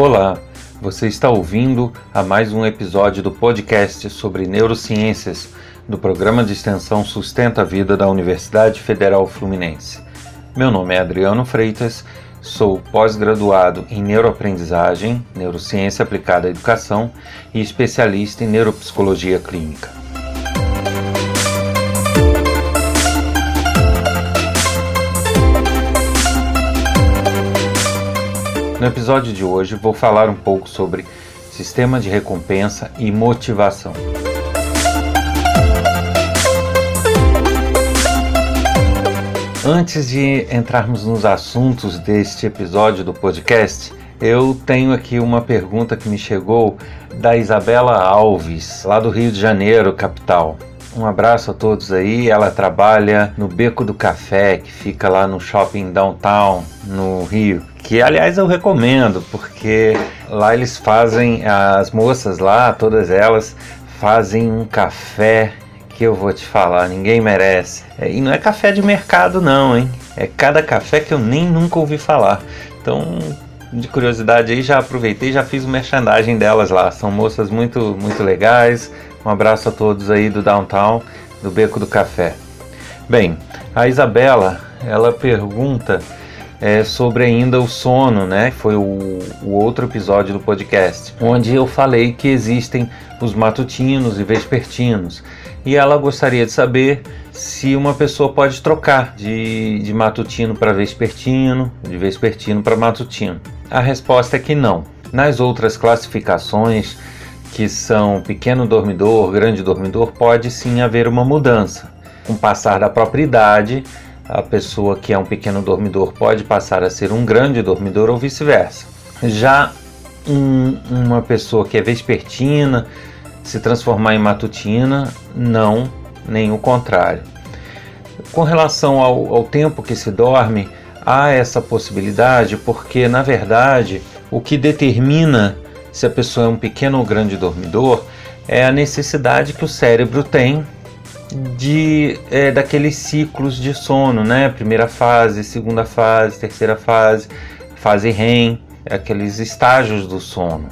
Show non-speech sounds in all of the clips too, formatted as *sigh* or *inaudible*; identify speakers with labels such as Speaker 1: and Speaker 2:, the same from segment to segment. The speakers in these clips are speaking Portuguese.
Speaker 1: Olá, você está ouvindo a mais um episódio do podcast sobre neurociências do programa de extensão Sustenta a Vida da Universidade Federal Fluminense. Meu nome é Adriano Freitas, sou pós-graduado em neuroaprendizagem, neurociência aplicada à educação e especialista em neuropsicologia clínica. No episódio de hoje vou falar um pouco sobre sistema de recompensa e motivação. Antes de entrarmos nos assuntos deste episódio do podcast, eu tenho aqui uma pergunta que me chegou da Isabela Alves, lá do Rio de Janeiro, capital. Um abraço a todos aí. Ela trabalha no Beco do Café, que fica lá no shopping downtown, no Rio. Que aliás eu recomendo, porque lá eles fazem, as moças lá, todas elas, fazem um café que eu vou te falar, ninguém merece. É, e não é café de mercado, não, hein? É cada café que eu nem nunca ouvi falar. Então, de curiosidade aí, já aproveitei, já fiz o merchandising delas lá. São moças muito, muito legais. Um abraço a todos aí do Downtown, do Beco do Café. Bem, a Isabela, ela pergunta é, sobre ainda o sono, né? Foi o, o, outro episódio do podcast, onde eu falei que existem os matutinos e vespertinos. E ela gostaria de saber se uma pessoa pode trocar de, de matutino para vespertino, de vespertino para matutino. A resposta é que não. Nas outras classificações, que são pequeno dormidor, grande dormidor, pode sim haver uma mudança. Com o passar da própria idade, a pessoa que é um pequeno dormidor pode passar a ser um grande dormidor ou vice-versa. Já um, uma pessoa que é vespertina se transformar em matutina, não, nem o contrário. Com relação ao, ao tempo que se dorme, há essa possibilidade porque, na verdade, o que determina se a pessoa é um pequeno ou grande dormidor, é a necessidade que o cérebro tem de é, daqueles ciclos de sono, né? Primeira fase, segunda fase, terceira fase, fase REM, aqueles estágios do sono.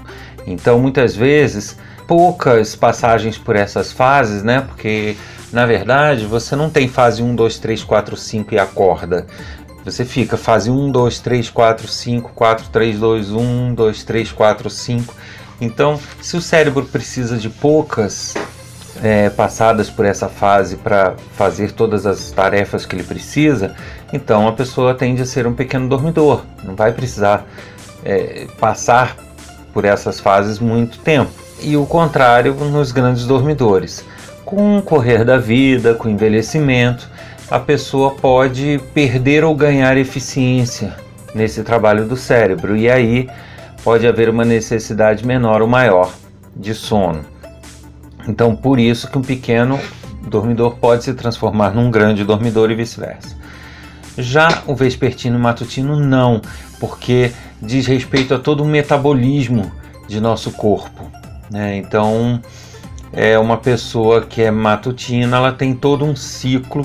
Speaker 1: Então, muitas vezes, poucas passagens por essas fases, né? Porque na verdade você não tem fase 1, 2, 3, 4, 5 e acorda. Você fica fase 1, 2, 3, 4, 5, 4, 3, 2, 1, 2, 3, 4, 5. Então, se o cérebro precisa de poucas é, passadas por essa fase para fazer todas as tarefas que ele precisa, então a pessoa tende a ser um pequeno dormidor, não vai precisar é, passar por essas fases muito tempo. E o contrário nos grandes dormidores. Com o correr da vida, com o envelhecimento, a pessoa pode perder ou ganhar eficiência nesse trabalho do cérebro e aí pode haver uma necessidade menor ou maior de sono. Então, por isso que um pequeno dormidor pode se transformar num grande dormidor e vice-versa. Já o vespertino e matutino não, porque diz respeito a todo o metabolismo de nosso corpo. Né? Então, é uma pessoa que é matutina, ela tem todo um ciclo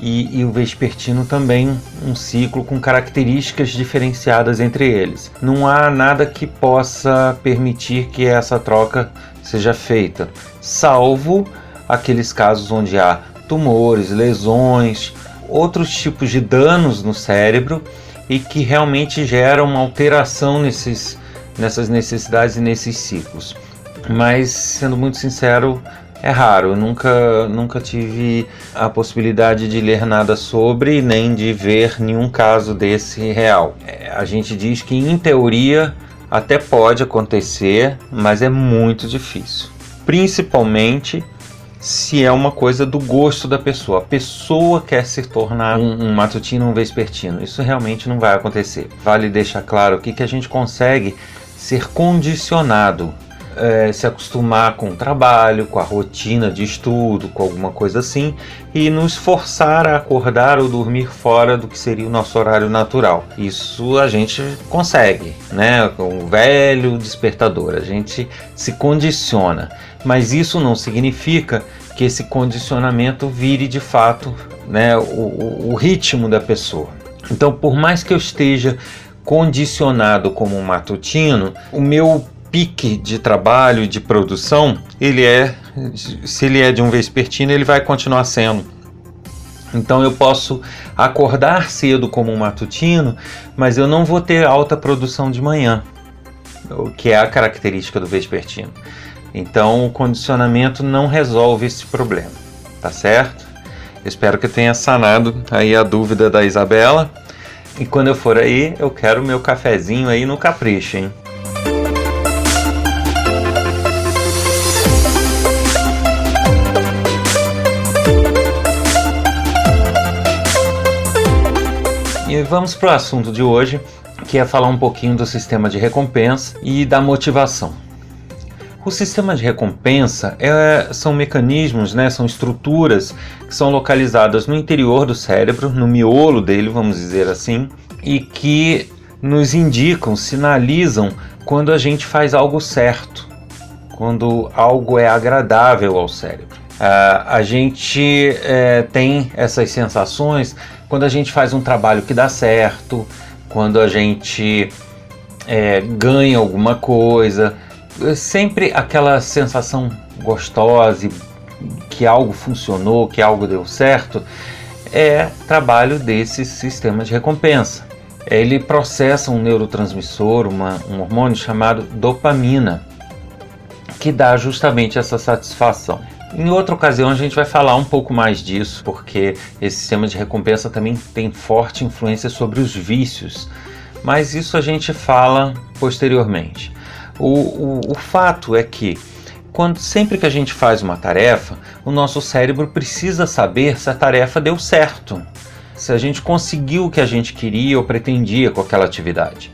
Speaker 1: e, e, o vespertino também um ciclo com características diferenciadas entre eles. Não há nada que possa permitir que essa troca seja feita, salvo aqueles casos onde há tumores, lesões, outros tipos de danos no cérebro e que realmente geram uma alteração nesses, nessas necessidades e nesses ciclos. Mas, sendo muito sincero, é raro. Eu nunca, nunca tive a possibilidade de ler nada sobre, nem de ver nenhum caso desse real. É, a gente diz que, em teoria, até pode acontecer, mas é muito difícil. Principalmente se é uma coisa do gosto da pessoa. A pessoa quer se tornar um, um matutino, um vespertino. Isso realmente não vai acontecer. Vale deixar claro aqui que a gente consegue ser condicionado é, se acostumar com o trabalho, com a rotina de estudo, com alguma coisa assim, e nos forçar a acordar ou dormir fora do que seria o nosso horário natural. Isso a gente consegue, né? Com o velho despertador, a gente se condiciona. Mas isso não significa que esse condicionamento vire de fato né, o, o ritmo da pessoa. Então, por mais que eu esteja condicionado como um matutino, o meu pique de trabalho e de produção, ele é, se ele é de um vespertino, ele vai continuar sendo. Então eu posso acordar cedo como um matutino, mas eu não vou ter alta produção de manhã, o que é a característica do vespertino. Então o condicionamento não resolve esse problema, tá certo? Espero que tenha sanado aí a dúvida da Isabela. E quando eu for aí, eu quero meu cafezinho aí no capricho, hein? E vamos para o assunto de hoje, que é falar um pouquinho do sistema de recompensa e da motivação. O sistema de recompensa é, são mecanismos, né, são estruturas que são localizadas no interior do cérebro, no miolo dele, vamos dizer assim, e que nos indicam, sinalizam quando a gente faz algo certo, quando algo é agradável ao cérebro. Uh, a gente é, tem essas sensações quando a gente faz um trabalho que dá certo, quando a gente é, ganha alguma coisa, é sempre aquela sensação gostosa que algo funcionou, que algo deu certo, é trabalho desse sistema de recompensa. Ele processa um neurotransmissor, uma, um hormônio chamado dopamina, que dá justamente essa satisfação. Em outra ocasião a gente vai falar um pouco mais disso, porque esse sistema de recompensa também tem forte influência sobre os vícios, mas isso a gente fala posteriormente. O, o, o fato é que quando sempre que a gente faz uma tarefa, o nosso cérebro precisa saber se a tarefa deu certo, se a gente conseguiu o que a gente queria ou pretendia com aquela atividade.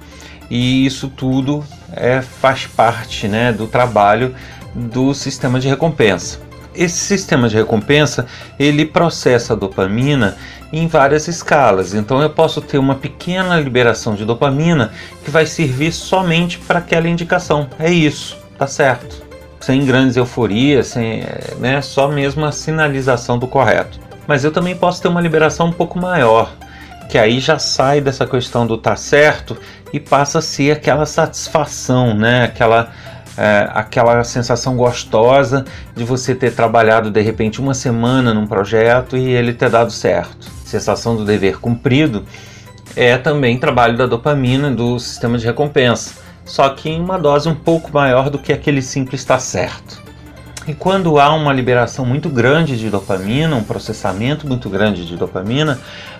Speaker 1: E isso tudo é, faz parte né, do trabalho do sistema de recompensa esse sistema de recompensa ele processa a dopamina em várias escalas. Então eu posso ter uma pequena liberação de dopamina que vai servir somente para aquela indicação. É isso, tá certo. Sem grandes euforias, sem, né, só mesmo a sinalização do correto. Mas eu também posso ter uma liberação um pouco maior, que aí já sai dessa questão do tá certo e passa a ser aquela satisfação, né? Aquela é, aquela sensação gostosa de você ter trabalhado de repente uma semana num projeto e ele ter dado certo. Sensação do dever cumprido é também trabalho da dopamina do sistema de recompensa, só que em uma dose um pouco maior do que aquele simples está certo. E quando há uma liberação muito grande de dopamina, um processamento muito grande de dopamina,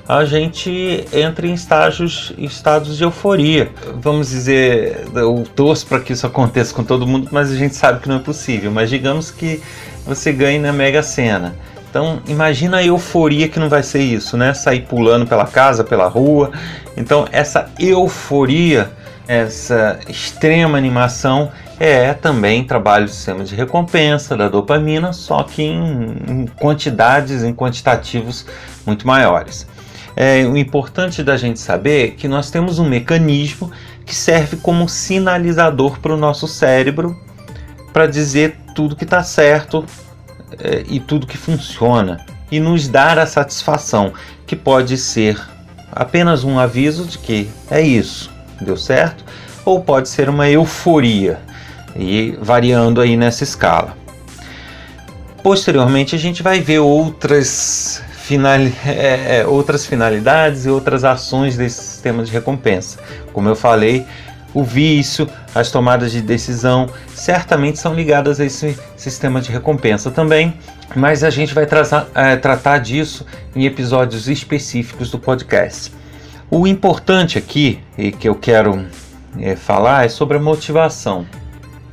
Speaker 1: a gente entra em estágios, estados de euforia. Vamos dizer, eu torço para que isso aconteça com todo mundo, mas a gente sabe que não é possível. Mas digamos que você ganhe na Mega Sena. Então, imagina a euforia que não vai ser isso, né? Sair pulando pela casa, pela rua. Então, essa euforia, essa extrema animação é também trabalho do sistema de recompensa da dopamina, só que em, em quantidades, em quantitativos muito maiores. É, o importante da gente saber é que nós temos um mecanismo que serve como sinalizador para o nosso cérebro para dizer tudo que está certo é, e tudo que funciona e nos dar a satisfação, que pode ser apenas um aviso de que é isso, deu certo, ou pode ser uma euforia e variando aí nessa escala. Posteriormente a gente vai ver outras, final, é, é, outras finalidades e outras ações desse sistema de recompensa. Como eu falei, o vício, as tomadas de decisão certamente são ligadas a esse sistema de recompensa também, mas a gente vai é, tratar disso em episódios específicos do podcast. O importante aqui, e que eu quero é, falar, é sobre a motivação.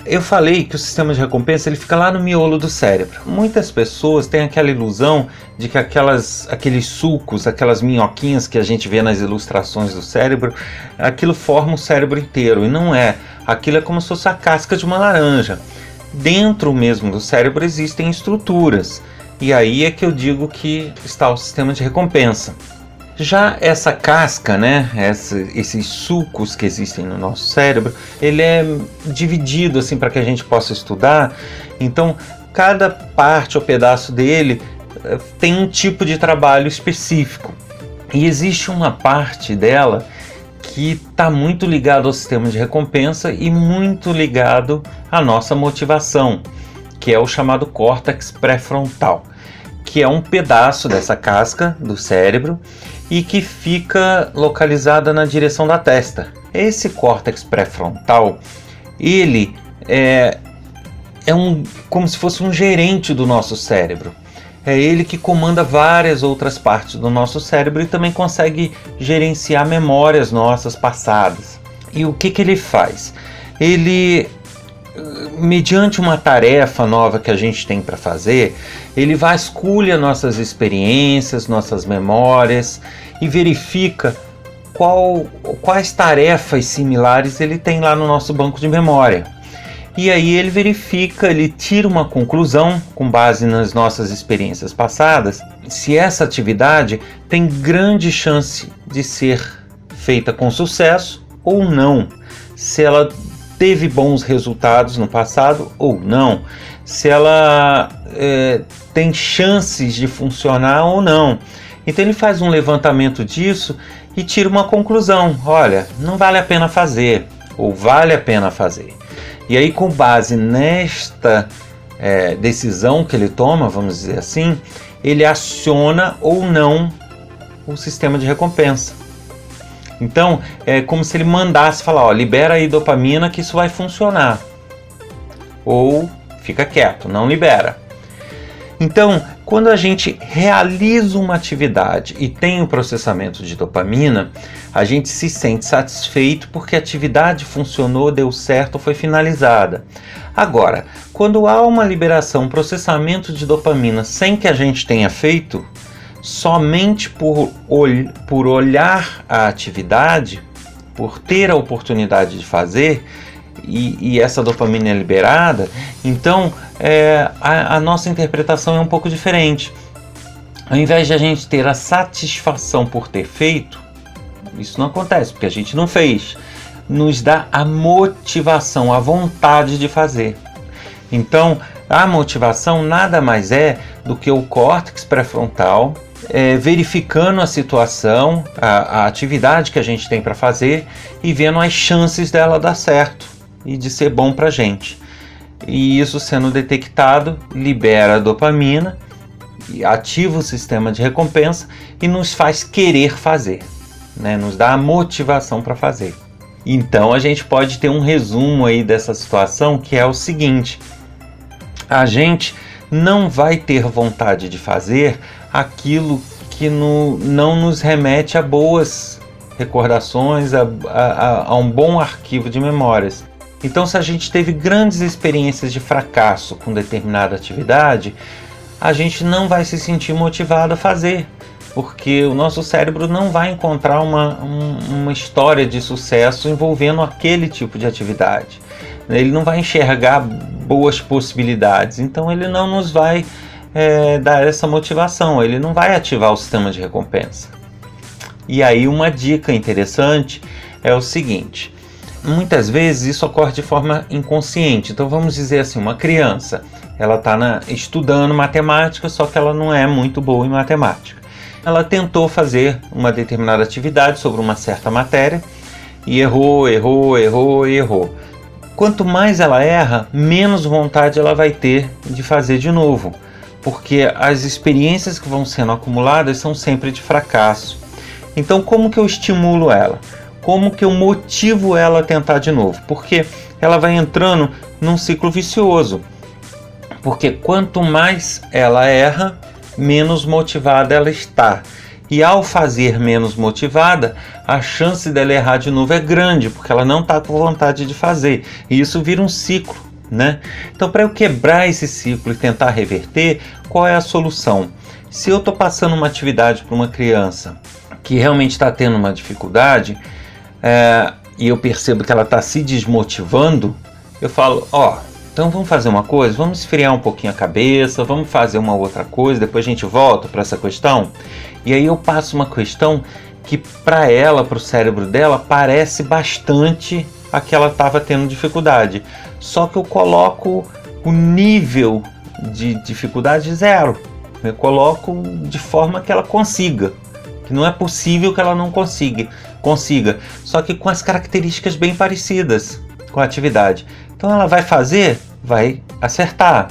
Speaker 1: Eu falei que o sistema de recompensa ele fica lá no miolo do cérebro. Muitas pessoas têm aquela ilusão de que aquelas, aqueles sulcos, aquelas minhoquinhas que a gente vê nas ilustrações do cérebro, aquilo forma o cérebro inteiro. E não é. Aquilo é como se fosse a casca de uma laranja. Dentro mesmo do cérebro existem estruturas. E aí é que eu digo que está o sistema de recompensa. Já essa casca, né, essa, esses sucos que existem no nosso cérebro, ele é dividido assim para que a gente possa estudar. Então, cada parte ou pedaço dele eh, tem um tipo de trabalho específico. E existe uma parte dela que está muito ligado ao sistema de recompensa e muito ligado à nossa motivação, que é o chamado córtex pré-frontal, que é um pedaço dessa casca do cérebro e que fica localizada na direção da testa. Esse córtex pré-frontal, ele é, é um, como se fosse um gerente do nosso cérebro. É ele que comanda várias outras partes do nosso cérebro e também consegue gerenciar memórias nossas passadas. E o que, que ele faz? Ele, mediante uma tarefa nova que a gente tem para fazer, ele vasculha nossas experiências, nossas memórias e verifica qual, quais tarefas similares ele tem lá no nosso banco de memória. E aí ele verifica, ele tira uma conclusão com base nas nossas experiências passadas, se essa atividade tem grande chance de ser feita com sucesso ou não, se ela teve bons resultados no passado ou não, se ela é, tem chances de funcionar ou não. Então ele faz um levantamento disso e tira uma conclusão: olha, não vale a pena fazer ou vale a pena fazer. E aí, com base nesta é, decisão que ele toma, vamos dizer assim, ele aciona ou não o sistema de recompensa. Então, é como se ele mandasse falar: ó, libera aí dopamina que isso vai funcionar. Ou fica quieto, não libera. Então, quando a gente realiza uma atividade e tem o processamento de dopamina, a gente se sente satisfeito porque a atividade funcionou, deu certo, foi finalizada. Agora, quando há uma liberação, um processamento de dopamina sem que a gente tenha feito, somente por, ol por olhar a atividade, por ter a oportunidade de fazer, e, e essa dopamina é liberada, então é, a, a nossa interpretação é um pouco diferente. Ao invés de a gente ter a satisfação por ter feito, isso não acontece porque a gente não fez. Nos dá a motivação, a vontade de fazer. Então, a motivação nada mais é do que o córtex pré-frontal é, verificando a situação, a, a atividade que a gente tem para fazer e vendo as chances dela dar certo e de ser bom para gente. E isso sendo detectado, libera a dopamina, ativa o sistema de recompensa e nos faz querer fazer, né? nos dá a motivação para fazer. Então a gente pode ter um resumo aí dessa situação que é o seguinte: a gente não vai ter vontade de fazer aquilo que no, não nos remete a boas recordações, a, a, a um bom arquivo de memórias. Então, se a gente teve grandes experiências de fracasso com determinada atividade, a gente não vai se sentir motivado a fazer, porque o nosso cérebro não vai encontrar uma, um, uma história de sucesso envolvendo aquele tipo de atividade. Ele não vai enxergar boas possibilidades, então ele não nos vai é, dar essa motivação, ele não vai ativar o sistema de recompensa. E aí, uma dica interessante é o seguinte: muitas vezes isso ocorre de forma inconsciente. Então vamos dizer assim, uma criança, ela está estudando matemática, só que ela não é muito boa em matemática. Ela tentou fazer uma determinada atividade sobre uma certa matéria e errou, errou, errou, errou. Quanto mais ela erra, menos vontade ela vai ter de fazer de novo, porque as experiências que vão sendo acumuladas são sempre de fracasso. Então, como que eu estimulo ela? como que eu motivo ela a tentar de novo? Porque ela vai entrando num ciclo vicioso. Porque quanto mais ela erra, menos motivada ela está. E ao fazer menos motivada, a chance dela errar de novo é grande, porque ela não está com vontade de fazer. E isso vira um ciclo, né? Então, para eu quebrar esse ciclo e tentar reverter, qual é a solução? Se eu estou passando uma atividade para uma criança que realmente está tendo uma dificuldade, é, e eu percebo que ela está se desmotivando, eu falo: ó, então vamos fazer uma coisa, vamos esfriar um pouquinho a cabeça, vamos fazer uma outra coisa, depois a gente volta para essa questão. E aí eu passo uma questão que para ela, para o cérebro dela, parece bastante a que ela estava tendo dificuldade. Só que eu coloco o nível de dificuldade zero. Eu coloco de forma que ela consiga. Que não é possível que ela não consiga consiga, só que com as características bem parecidas com a atividade. Então ela vai fazer, vai acertar.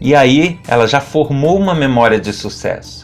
Speaker 1: E aí ela já formou uma memória de sucesso.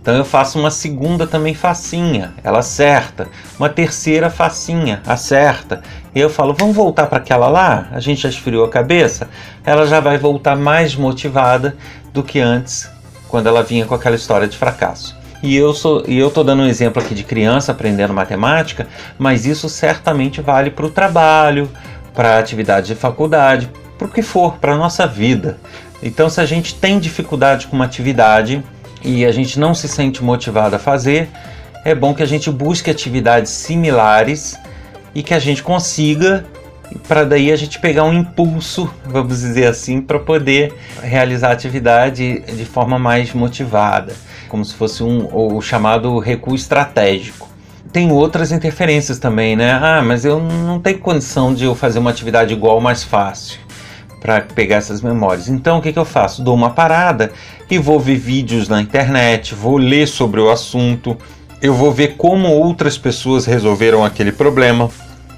Speaker 1: Então eu faço uma segunda também facinha, ela acerta. Uma terceira facinha, acerta. E eu falo, vamos voltar para aquela lá? A gente já esfriou a cabeça? Ela já vai voltar mais motivada do que antes, quando ela vinha com aquela história de fracasso. E eu sou, e eu tô dando um exemplo aqui de criança aprendendo matemática, mas isso certamente vale para o trabalho, para atividade de faculdade, para o que for, para nossa vida. Então, se a gente tem dificuldade com uma atividade, e a gente não se sente motivado a fazer, é bom que a gente busque atividades similares e que a gente consiga para daí a gente pegar um impulso, *laughs* vamos dizer assim, para poder realizar a atividade de forma mais motivada, como se fosse um o chamado recuo estratégico. Tem outras interferências também, né? Ah, mas eu não tenho condição de eu fazer uma atividade igual mais fácil para pegar essas memórias. Então o que, que eu faço? Dou uma parada e vou ver vídeos na internet, vou ler sobre o assunto, eu vou ver como outras pessoas resolveram aquele problema,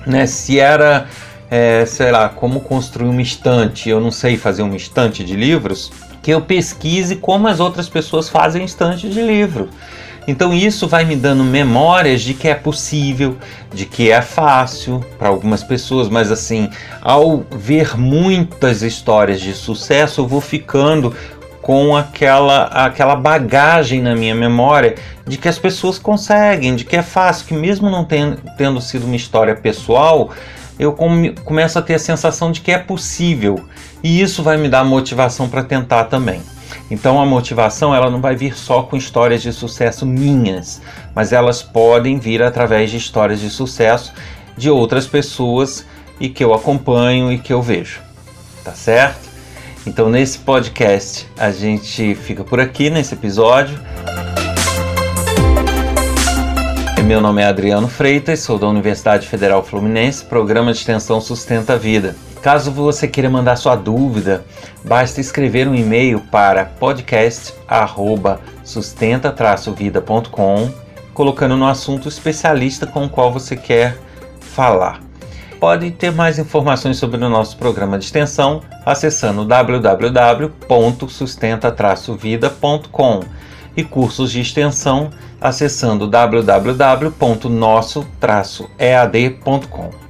Speaker 1: né? Se era, é, sei lá, como construir uma estante, eu não sei fazer uma estante de livros, que eu pesquise como as outras pessoas fazem estante de livro. Então isso vai me dando memórias de que é possível, de que é fácil para algumas pessoas, mas assim, ao ver muitas histórias de sucesso, eu vou ficando com aquela, aquela bagagem na minha memória de que as pessoas conseguem, de que é fácil, que mesmo não tendo, sido uma história pessoal, eu come, começo a ter a sensação de que é possível. E isso vai me dar motivação para tentar também. Então a motivação ela não vai vir só com histórias de sucesso minhas, mas elas podem vir através de histórias de sucesso de outras pessoas e que eu acompanho e que eu vejo. Tá certo? Então nesse podcast a gente fica por aqui nesse episódio. Meu nome é Adriano Freitas, sou da Universidade Federal Fluminense, programa de extensão Sustenta a Vida. Caso você queira mandar sua dúvida, basta escrever um e-mail para podcast@sustenta-vida.com, colocando no assunto especialista com o qual você quer falar. Pode ter mais informações sobre o nosso programa de extensão acessando www.sustenta-vida.com e cursos de extensão acessando www.nosso-ead.com.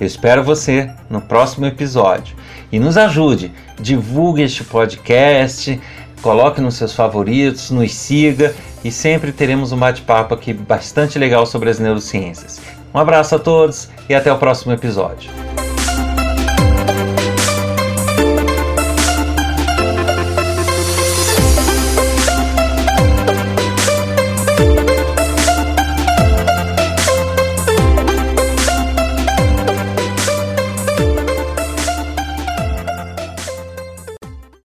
Speaker 1: Eu espero você no próximo episódio. E nos ajude, divulgue este podcast, coloque nos seus favoritos, nos siga e sempre teremos um bate-papo aqui bastante legal sobre as neurociências. Um abraço a todos e até o próximo episódio.